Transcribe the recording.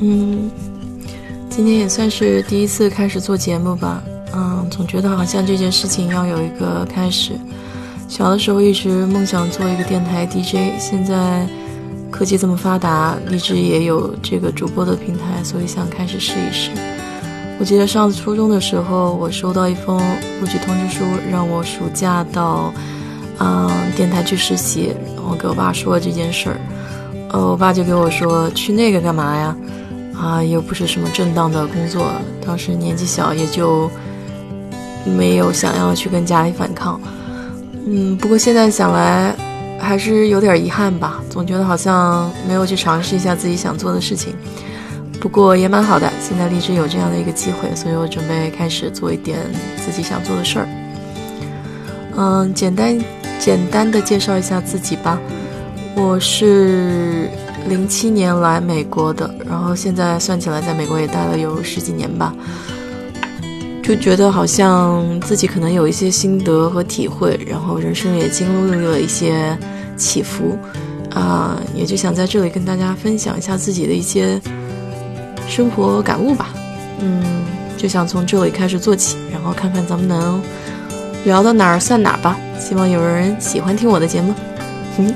嗯，今天也算是第一次开始做节目吧。嗯，总觉得好像这件事情要有一个开始。小的时候一直梦想做一个电台 DJ，现在科技这么发达，荔枝也有这个主播的平台，所以想开始试一试。我记得上初中的时候，我收到一封录取通知书，让我暑假到嗯电台去实习。我给我爸说了这件事儿，呃，我爸就给我说：“去那个干嘛呀？啊，又不是什么正当的工作。”当时年纪小，也就没有想要去跟家里反抗。嗯，不过现在想来，还是有点遗憾吧。总觉得好像没有去尝试一下自己想做的事情。不过也蛮好的，现在立志有这样的一个机会，所以我准备开始做一点自己想做的事儿。嗯，简单简单的介绍一下自己吧。我是零七年来美国的，然后现在算起来在美国也待了有十几年吧。就觉得好像自己可能有一些心得和体会，然后人生也经历了一些起伏，啊，也就想在这里跟大家分享一下自己的一些。生活感悟吧，嗯，就想从这里开始做起，然后看看咱们能聊到哪儿算哪儿吧。希望有人喜欢听我的节目，嗯。